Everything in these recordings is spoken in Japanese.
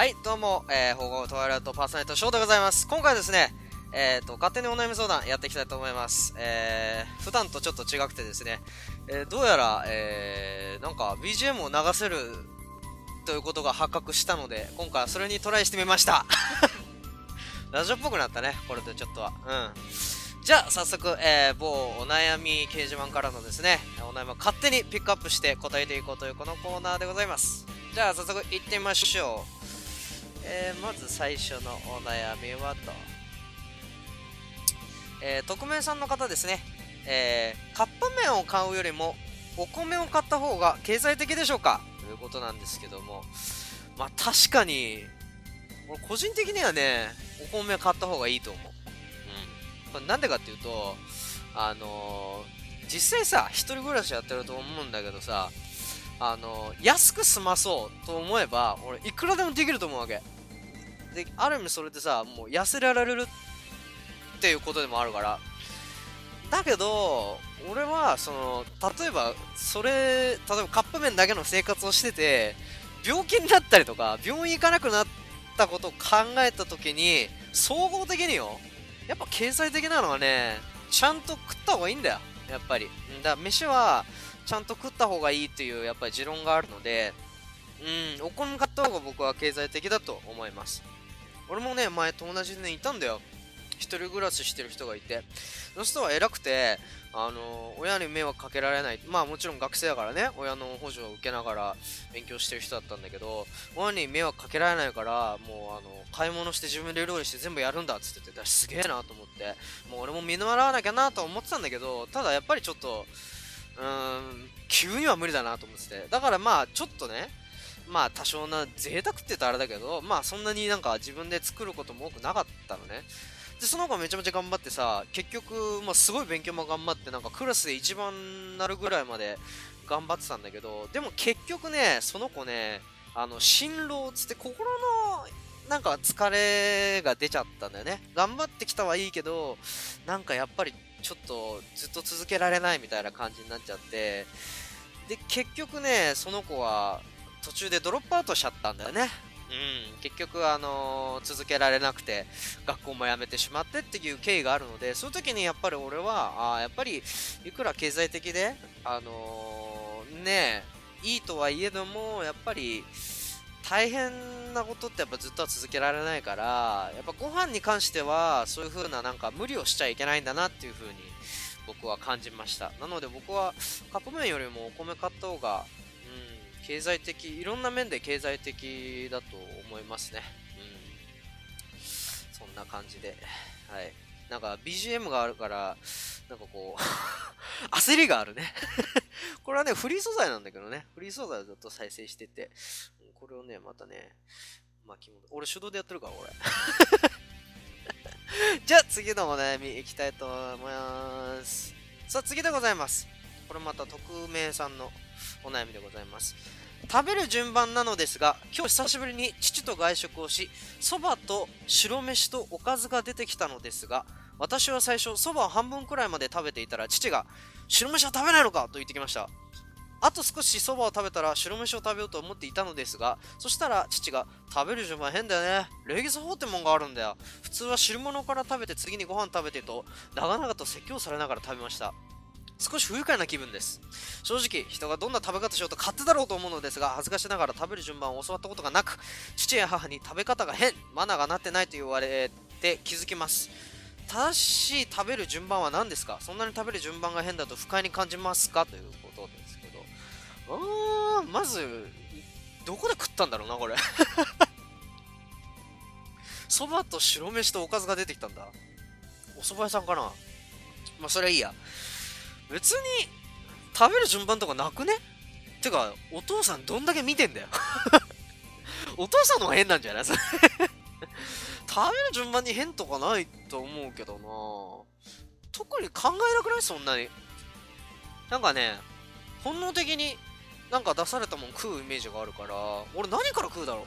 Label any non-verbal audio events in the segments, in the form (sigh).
はい、どうも、えー、保護トワイライトパーソナリティショーでございます。今回ですね、えーと、勝手にお悩み相談やっていきたいと思います。えー、普段とちょっと違くてですね、えー、どうやら、えー、なんか BGM を流せるということが発覚したので、今回はそれにトライしてみました。(laughs) ラジオっぽくなったね、これでちょっとは。うん。じゃあ、早速、えー、某お悩み掲示板からのですね、お悩みを勝手にピックアップして答えていこうというこのコーナーでございます。じゃあ、早速行ってみましょう。えー、まず最初のお悩みはと、えー、匿名さんの方ですね、えー、カップ麺を買うよりもお米を買った方が経済的でしょうか？ということなんですけども。まあ確かに俺個人的にはねお米買った方がいいと思う、うん、これなんでかっていうとあのー、実際さ一人暮らしやってると思うんだけどさあの安く済まそうと思えば俺いくらでもできると思うわけ。である意味それでさもう痩せられるっていうことでもあるから。だけど俺はその例えばそれ例えばカップ麺だけの生活をしてて病気になったりとか病院行かなくなったことを考えた時に総合的によやっぱ経済的なのはねちゃんと食った方がいいんだよ。やっぱり。だから飯はちゃんと食った方がいいっていうやっぱり持論があるのでうんお米買った方が僕は経済的だと思います。俺もね前友達でねいたんだよ。一人暮らししてる人がいて。その人は偉くてあの親に迷惑かけられない。まあもちろん学生だからね。親の補助を受けながら勉強してる人だったんだけど親に迷惑かけられないからもうあの買い物して自分で料理して全部やるんだっつっててすげえなと思って。もう俺も見習わなきゃなと思ってたんだけどただやっぱりちょっとうーん急には無理だなと思ってて。だからまあちょっとねまあ多少な贅沢って言ったらあれだけどまあそんなになんか自分で作ることも多くなかったのね。でその子めちゃめちゃ頑張ってさ結局、まあ、すごい勉強も頑張ってなんかクラスで一番なるぐらいまで頑張ってたんだけどでも結局ねその子ねあの辛労つって心のなんか疲れが出ちゃったんだよね。頑張ってきたはいいけどなんかやっぱりちょっとずっと続けられないみたいな感じになっちゃって。で結局ねその子は途中でドロップアウトしちゃったんだよね。うん、結局、あのー、続けられなくて学校も辞めてしまってっていう経緯があるのでそういう時にやっぱり俺はあやっぱりいくら経済的で、あのー、ねいいとはいえどもやっぱり大変なことってやっぱずっとは続けられないからやっぱご飯に関してはそういう風ななんか無理をしちゃいけないんだなっていう風に僕は感じました。なので僕はカップ麺よりもお米買った方が経済的いろんな面で経済的だと思いますね。うん。そんな感じで。はい。なんか BGM があるからなんかこう (laughs) 焦りがあるね。(laughs) これはねフリー素材なんだけどね。フリー素材をずっと再生してて。これをねまたね巻き戻俺手動でやってるから俺 (laughs) じゃあ次のお悩みいきたいと思います。さあ次でございます。これまた匿名さんのお悩みでございます。食べる順番なのですが今日久しぶりに父と外食をしそばと白飯とおかずが出てきたのですが私は最初そばを半分くらいまで食べていたら父が白飯は食べないのかと言ってきました。あと少しそばを食べたら白飯を食べようと思っていたのですがそしたら父が食べる順番変だよね。礼儀作法ってもんがあるんだよ。普通は汁物から食べて次にご飯食べてと長々と説教されながら食べました。少し不愉快な気分です。正直人がどんな食べ方しようと勝手だろうと思うのですが恥ずかしながら食べる順番を教わったことがなく父や母に食べ方が変マナーがなってないと言われて気づきます。正しい食べる順番は何ですか？そんなに食べる順番が変だと不快に感じますか？ということですけど。うーんまずどこで食ったんだろうなこれ。(laughs) そばと白飯とおかずが出てきたんだ。お蕎麦屋さんかな？まあそれはいいや。別に食べる順番とかなくね？てかお父さんどんだけ見てんだよ。(laughs) お父さんの方が変なんじゃない？そ (laughs) れ食べる順番に変とかないと思うけどな。特に考えなくない？そんなに。なんかね本能的になんか出されたもん食うイメージがあるから俺何から食うだろ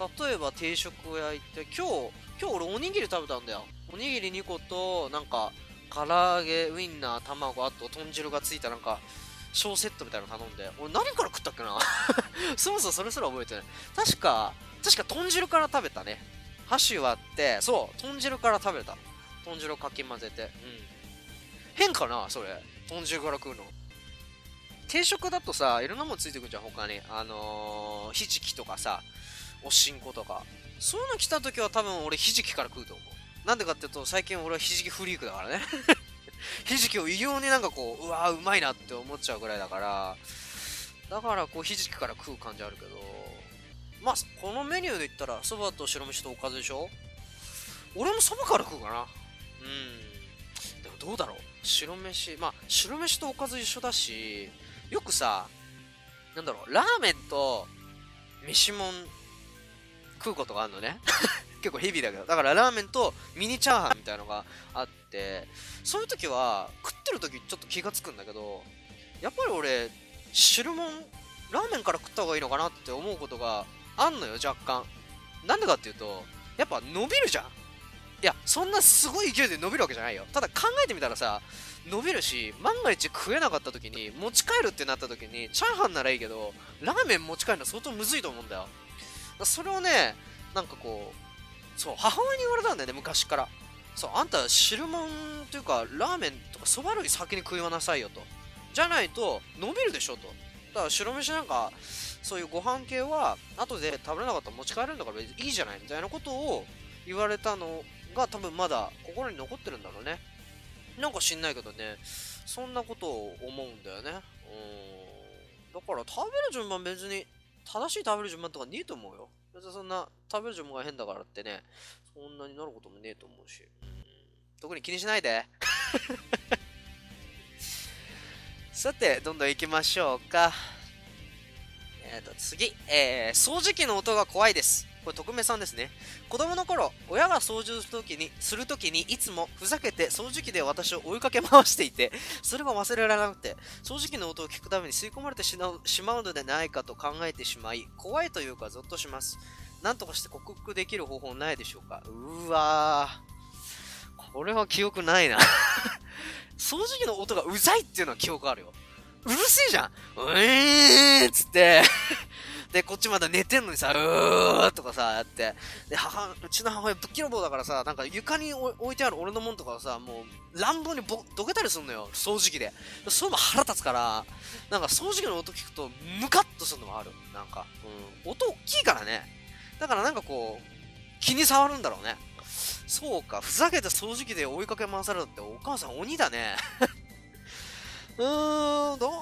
う？例えば定食屋行って今日今日俺おにぎり食べたんだよ。おにぎり2個となんか唐揚げウインナー卵あと豚汁がついたなんか小セットみたいなの頼んで俺何から食ったっけな？(laughs) そもそもそれすら覚えてない確か確か豚汁から食べたね。箸割って、そう、豚汁から食べた。豚汁をかき混ぜて。うん。変かなそれ？豚汁から食うの。定食だとさ、いろんなもんついてくるじゃん、他に。あのー、ひじきとかさ、おしんことか。そういうの来た時は多分俺ひじきから食うと思う。なんでかっていうと、最近俺はひじきフリークだからね。(laughs) ひじきを異様になんかこう、うわーうまいなって思っちゃうぐらいだから、だからこうひじきから食う感じあるけど、まあ、このメニューで言ったら、そばと白飯とおかずでしょ？俺もそばから食うかな。うん。でもどうだろう？白飯、まあ、白飯とおかず一緒だし、よくさ、なんだろう、ラーメンと飯もん食うことがあるのね。(laughs) 結構ヘビーだけど。だからラーメンとミニチャーハンみたいのがあって、そういう時は、食ってる時ちょっと気がつくんだけど、やっぱり俺、汁もん、ラーメンから食った方がいいのかなって思うことがあんのよ、若干。なんでかっていうと、やっぱ伸びるじゃん。いや、そんなすごい勢いで伸びるわけじゃないよ。ただ考えてみたらさ、伸びるし、万が一食えなかった時に、持ち帰るってなった時に、チャーハンならいいけど、ラーメン持ち帰るの相当むずいと思うんだよ。それをね、なんかこう、そう、母親に言われたんだよね、昔から。そう、あんた汁物というか、ラーメンとかそば類先に食いわなさいよと。じゃないと、伸びるでしょと。だから白飯なんか、そういうご飯系は、後で食べれなかったら持ち帰れるんだからいいじゃないみたいなことを言われたのが多分まだ心に残ってるんだろうね。なんか知んないけどね、そんなことを思うんだよね。うん。だから食べる順番別に、正しい食べる順番とかねえと思うよ。別にそんな食べる順番が変だからってね、そんなになることもねえと思うし。うん。特に気にしないで。(laughs) さて、どんどん行きましょうか。えっ、ー、と、次。えー、掃除機の音が怖いです。これ、匿名さんですね。子供の頃、親が掃除するときに、するときに、いつもふざけて掃除機で私を追いかけ回していて、それが忘れられなくて、掃除機の音を聞くために吸い込まれてしまうのではないかと考えてしまい、怖いというか、ゾッとします。なんとかして克服できる方法ないでしょうか？うわー。これは記憶ないな (laughs) 掃除機の音がうざいっていうのは記憶あるよ。うるせえじゃんうえーっつってで、こっちまだ寝てんのにさ、うーとかさ、やって。で、母、うちの母親ぶっきらぼうだからさ、なんか床に置いてある俺のもんとかをさ、もう乱暴にぼどけたりすんのよ、掃除機で。そういうの腹立つから、なんか掃除機の音聞くと、ムカッとするのもある。なんか、うん。音大きいからね。だからなんかこう、気に障るんだろうね。そうか、ふざけて掃除機で追いかけ回されるってお母さん鬼だね。(laughs) うーん、どう、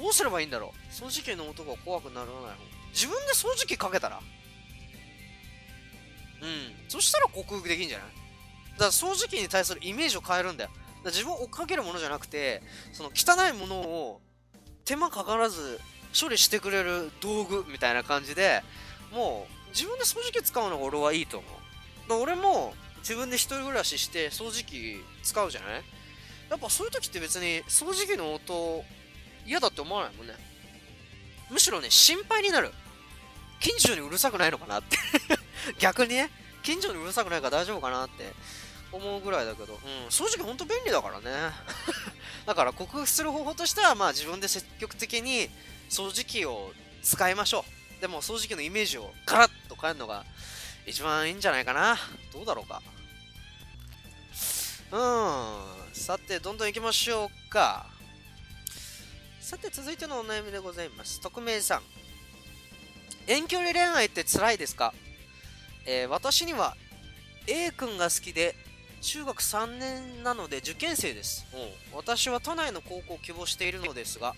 どうすればいいんだろう？掃除機の音が怖くならない方。自分で掃除機かけたら？うん。そしたら克服できんじゃない？だから掃除機に対するイメージを変えるんだよ。だ自分を追っかけるものじゃなくて、その汚いものを手間かからず処理してくれる道具みたいな感じで、もう自分で掃除機使うのが俺はいいと思うだ。俺も自分で一人暮らしして掃除機使うじゃない？やっぱそういう時って別に掃除機の音嫌だって思わないもんね。むしろね、心配になる。近所にうるさくないのかなって (laughs) 逆にね、近所にうるさくないから大丈夫かなって思うぐらいだけど、うん、掃除機ほんと便利だからね。(laughs) だから克服する方法としては、まあ自分で積極的に掃除機を使いましょう。でも掃除機のイメージをガラッと変えるのが一番いいんじゃないかな。どうだろうか。うん。さて、どんどん行きましょうか。さて、続いてのお悩みでございます。匿名さん。遠距離恋愛って辛いですか、えー、私には A 君が好きで中学3年なので受験生です。私は都内の高校を希望しているのですが、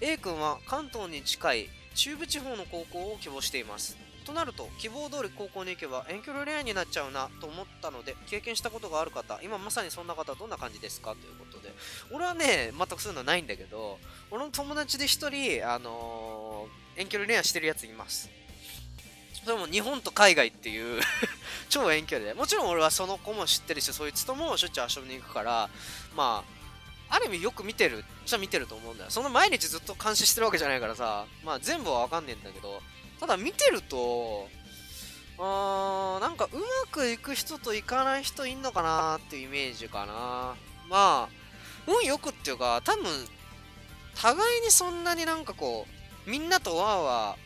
A 君は関東に近い中部地方の高校を希望しています。となると希望通り高校に行けば遠距離恋愛になっちゃうなと思ったので経験したことがある方今まさにそんな方どんな感じですか？ということで。俺はね全くそういうのはないんだけど俺の友達で1人、あのー、遠距離恋愛してるやついます。それも日本と海外っていう (laughs) 超遠距離で。もちろん俺はその子も知ってるしそいつともしょっちゅう遊びに行くからまあある意味よく見てるじゃ見てると思うんだよ。その毎日ずっと監視してるわけじゃないからさまあ全部はわかんねえんだけどただ見てると、あーなんかうまくいく人といかない人いんのかなっていうイメージかな。まあ、運よくっていうか、多分、互いにそんなになんかこう、みんなとわーわ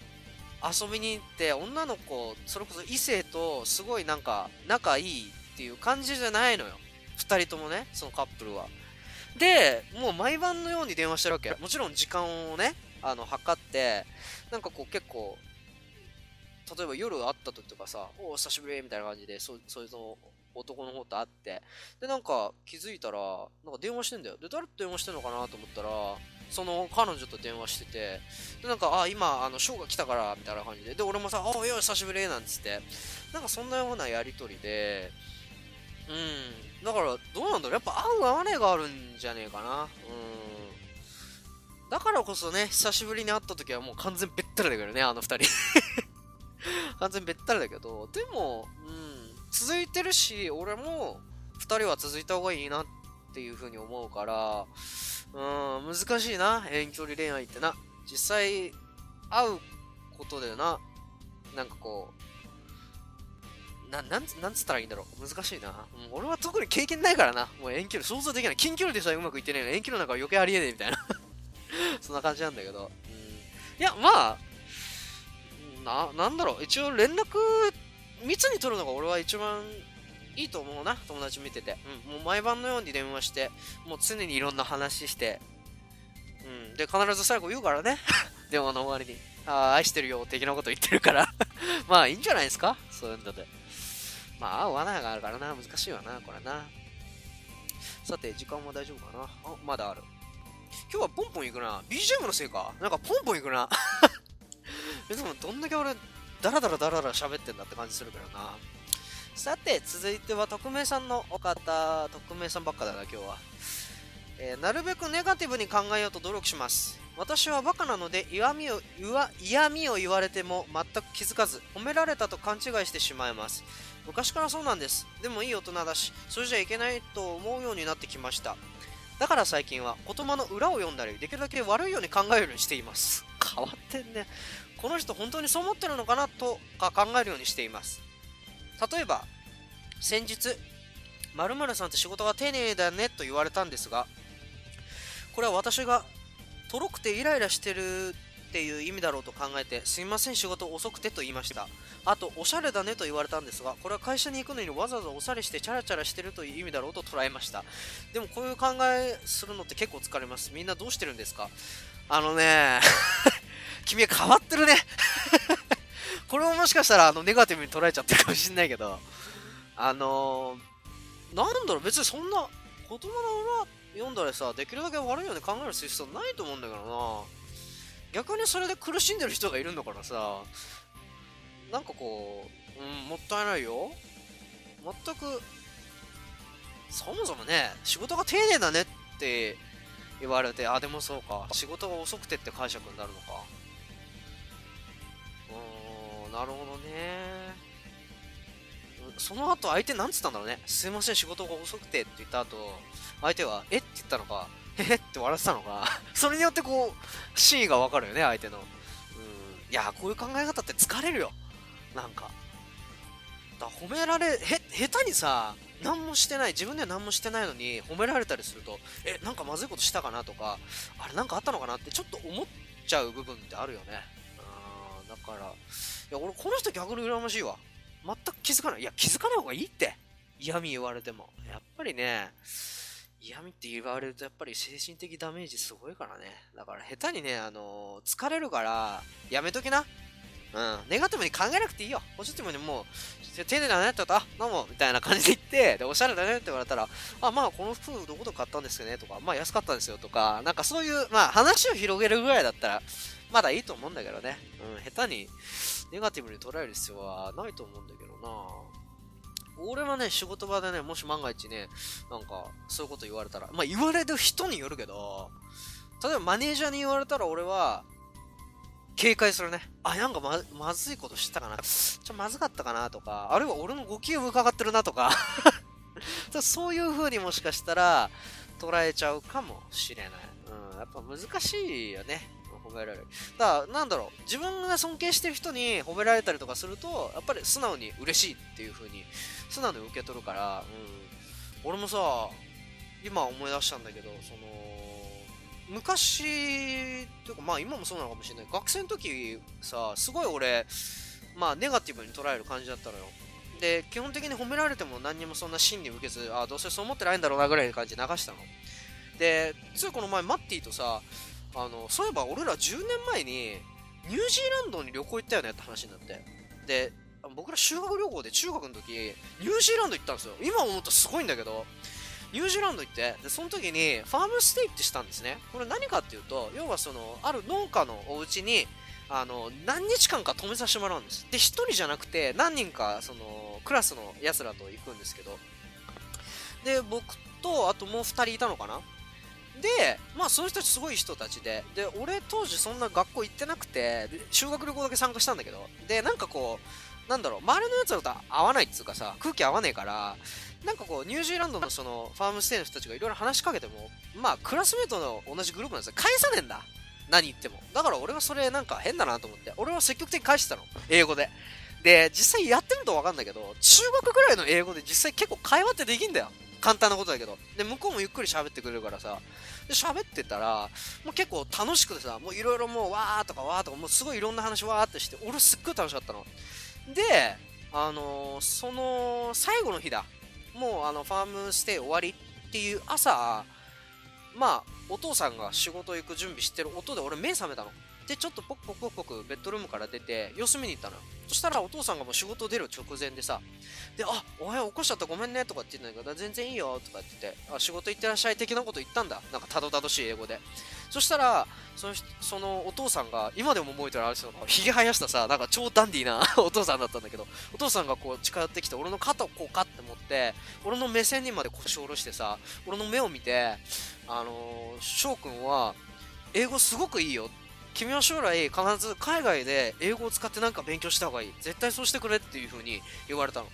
遊びに行って女の子それこそ異性とすごいなんか仲いいっていう感じじゃないのよ。2人ともねそのカップルは。でもう毎晩のように電話してるわけ。もちろん時間をねあの測ってなんかこう結構例えば夜会った時とかさ「お久しぶり」みたいな感じでそそいうの男の方と会ってでなんか気づいたらなんか電話してんだよ。で誰と電話してんのかなと思ったらその彼女と電話しててでなんかあ今あのショーが来たからみたいな感じで。で俺もさ「あいや久しぶり」なんつって。なんかそんなようなやり取りでうん。だからどうなんだろう。やっぱ合う合わねえがあるんじゃねえかな。うん。だからこそね久しぶりに会った時はもう完全べったりだけどねあの二人。完全べったりだけどでもうん続いてるし俺も二人は続いた方がいいなっていうふうに思うからうん難しいな遠距離恋愛ってな。実際会うことでな。なんかこうななんなんつったらいいんだろう。難しいな、うん、俺は特に経験ないからな。もう遠距離想像できない。近距離でさえうまくいってねえの遠距離なんか余計ありえねえみたいな。(laughs) そんな感じなんだけど、うん、いやまあななんだろう。一応連絡密に取るのが俺は一番いいと思うな。友達見てて、うん、もう毎晩のように電話してもう常にいろんな話して、うん、で必ず最後言うからね。(laughs) 電話の終わりに。ああ愛してるよ的なこと言ってるから。(laughs) まあいいんじゃないですか？そういうので。まあ合う罠があるからな。難しいわなこれな。さて時間は大丈夫かな？あまだある。今日はポンポン行くな。BGM のせいか。なんかポンポン行くな。(laughs) でもどんだけ俺ダラダラダラダラ喋ってんだって感じするからな。さて、続いては匿名さんのお方、匿名さんばっかだな、今日は。えー、なるべくネガティブに考えようと努力します。私はバカなので嫌味を嫌味を言われても全く気づかず褒められたと勘違いしてしまいます。昔からそうなんです。でもいい大人だしそれじゃいけないと思うようになってきました。だから最近は言葉の裏を読んだりできるだけ悪いように考えるようにしています。変わってんね。この人本当にそう思ってるのかなとか考えるようにしています。例えば先日〇〇さんって仕事が丁寧だねと言われたんですがこれは私がとろくてイライラしてるっていう意味だろうと考えてすいません仕事遅くてと言いました。あとおしゃれだねと言われたんですがこれは会社に行くのにわざわざおしゃれしてチャラチャラしてるという意味だろうと捉えました。でもこういう考えするのって結構疲れます。みんなどうしてるんですか？あのね (laughs) 君は変わってるね。(laughs) これももしかしたらあのネガティブに捉えちゃってるかもしんないけどあのー、なんだろう、別にそんな言葉の裏読んだらさ、できるだけ悪いように考える必要ないと思うんだけどな。逆にそれで苦しんでる人がいるんだからさ、なんかこう、うん、もったいないよ。全く、そもそもね、仕事が丁寧だねって言われて、あ、でもそうか、仕事が遅くてって解釈になるのか。うん、なるほどね。その後相手なんつったんだろうね。すいません、仕事が遅くてって言った後、相手は、え？って言ったのか、へへって笑ってたのか、(laughs) それによってこう、真意がわかるよね、相手の。うん。いや、こういう考え方って疲れるよ。なんか。だ褒められ、へ、下手にさ、何もしてない、自分では何もしてないのに褒められたりすると、え、なんかまずいことしたかなとか、あれなんかあったのかなってちょっと思っちゃう部分ってあるよね。うん、だから、いや、俺この人逆に羨ましいわ。全く気づかない。いや、気づかない方がいいって。嫌味言われても。やっぱりね、嫌味って言われるとやっぱり精神的ダメージすごいからね。だから下手にね、あのー、疲れるから、やめときな。うん。ネガティブに考えなくていいよ。ポジティブにもう、丁寧だねって言ったら、あ、どう、みたいな感じで言って、で、おしゃれだねって言われたら、あ、まあ、この服どこで買ったんですよねとか、まあ、安かったんですよとか、なんかそういう、まあ、話を広げるぐらいだったら、まだいいと思うんだけどね。うん、下手に、ネガティブに捉える必要はないと思うんだけどな俺はね、仕事場でね、もし万が一ね、なんか、そういうこと言われたら、まあ言われる人によるけど、例えばマネージャーに言われたら俺は、警戒するね。あ、なんかままずいことしたかな。ちょ、まずかったかなとか、あるいは俺のご機嫌伺ってるなとか (laughs) そういう風にもしかしたら捉えちゃうかもしれない。うん、やっぱ難しいよね。褒められる。だから、なんだろう、自分が尊敬してる人に褒められたりとかすると、やっぱり素直に嬉しいっていう風に、素直に受け取るから、うん。俺もさ、今思い出したんだけど、その、昔というかまあ今もそうなのかもしれない。学生の時さすごい俺まあネガティブに捉える感じだったのよ。で基本的に褒められても何にもそんな真に受けずあどうせそう思ってないんだろうなぐらいの感じで流したの。でついこの前マッティとさあのそういえば俺ら10年前にニュージーランドに旅行行ったよねって話になって。で僕ら修学旅行で中学の時ニュージーランド行ったんですよ。今思うとすごいんだけどニュージーランド行ってでその時にファームステイってしたんですね。これ何かっていうと要はそのある農家のお家にあの何日間か泊めさせてもらうんです。で1人じゃなくて何人かそのクラスのやつらと行くんですけど。で僕とあともう2人いたのかな。で、まあ、その人たちすごい人たちで、で、俺当時そんな学校行ってなくて、修学旅行だけ参加したんだけど、で、なんかこう、なんだろう、周りのやつらと合わないっつうかさ、空気合わねえから、なんかこう、ニュージーランドのその、ファームステイの人たちがいろいろ話しかけても、まあ、クラスメートの同じグループなんですよ。返さねえんだ。何言っても。だから俺はそれなんか変だなと思って、俺は積極的に返してたの。英語で。で、実際やってるとわかんないけど、中学ぐらいの英語で実際結構会話ってできんだよ。簡単なことだけど。で、向こうもゆっくり喋ってくれるからさ、で、喋ってたら、もう結構楽しくてさ、もういろいろもう、わーとかわーとか、もうすごいいろんな話わーってして、俺すっごい楽しかったの。で、あのー、その、最後の日だ。もう、あの、ファームステイ終わりっていう朝、まあ、お父さんが仕事行く準備してる音で俺目覚めたの。で、ちょっとポクポクポクポクベッドルームから出て、様子見に行ったのよ。そしたらお父さんがもう仕事出る直前でさ、で、あ、おはよう起こしちゃったごめんねとかって言うんだけど、全然いいよとか言ってて、あ、仕事行ってらっしゃい的なこと言ったんだ。なんかたどたどしい英語で。そしたら、そのそのお父さんが、今でも覚えてるあれですよ、ひげ生やしたさ、なんか超ダンディーな (laughs) お父さんだったんだけど、お父さんがこう近寄ってきて、俺の肩をこうカッて持って、俺の目線にまで腰を下ろしてさ、俺の目を見て、あのー、翔くんは、英語すごくいいよ。君は将来必ず海外で英語を使ってなんか勉強した方がいい。絶対そうしてくれっていう風に言われたの。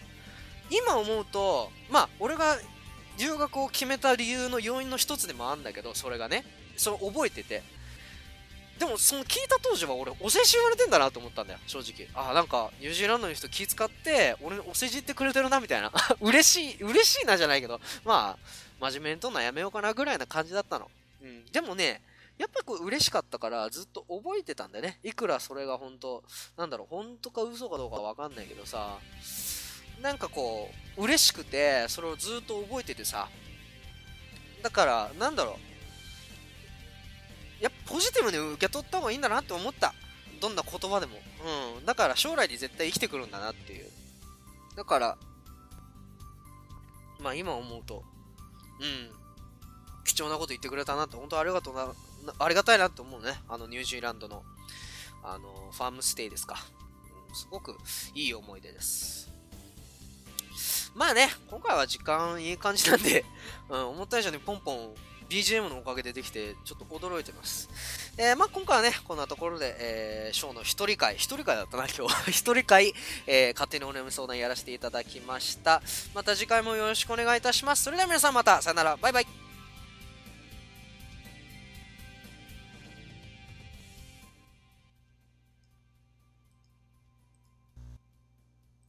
今思うとまあ俺が留学を決めた理由の要因の一つでもあるんだけどそれがね。それ覚えてて。でもその聞いた当時は俺お世辞言われてんだなと思ったんだよ正直。ああなんかニュージーランドの人気使って俺お世辞言ってくれてるなみたいな。(laughs) 嬉しい嬉しいなじゃないけど。まあ真面目にとんのやめようかなぐらいな感じだったの。うん。でもねやっぱこう嬉しかったからずっと覚えてたんだよね。いくらそれが本当なんだろう、本当か嘘かどうかわかんないけどさ、なんかこう、嬉しくて、それをずっと覚えててさ、だから、なんだろう、やっぱポジティブに受け取った方がいいんだなって思った。どんな言葉でも。うん。だから将来に絶対生きてくるんだなっていう。だから、まあ今思うと、うん。貴重なこと言ってくれたなって、本当ありがとうな、ありがたいなと思うね。あの、ニュージーランドの、あの、ファームステイですか。うん、すごくいい思い出です。まあね、今回は時間いい感じなんで、うん、思った以上にポンポン BGM のおかげでできて、ちょっと驚いてます。えー、まあ今回はね、こんなところで、えー、ショーの一人会、一人会だったな、今日。(laughs) 一人会、えー、勝手にお悩み相談やらせていただきました。また次回もよろしくお願いいたします。それでは皆さんまた、さよなら、バイバイ。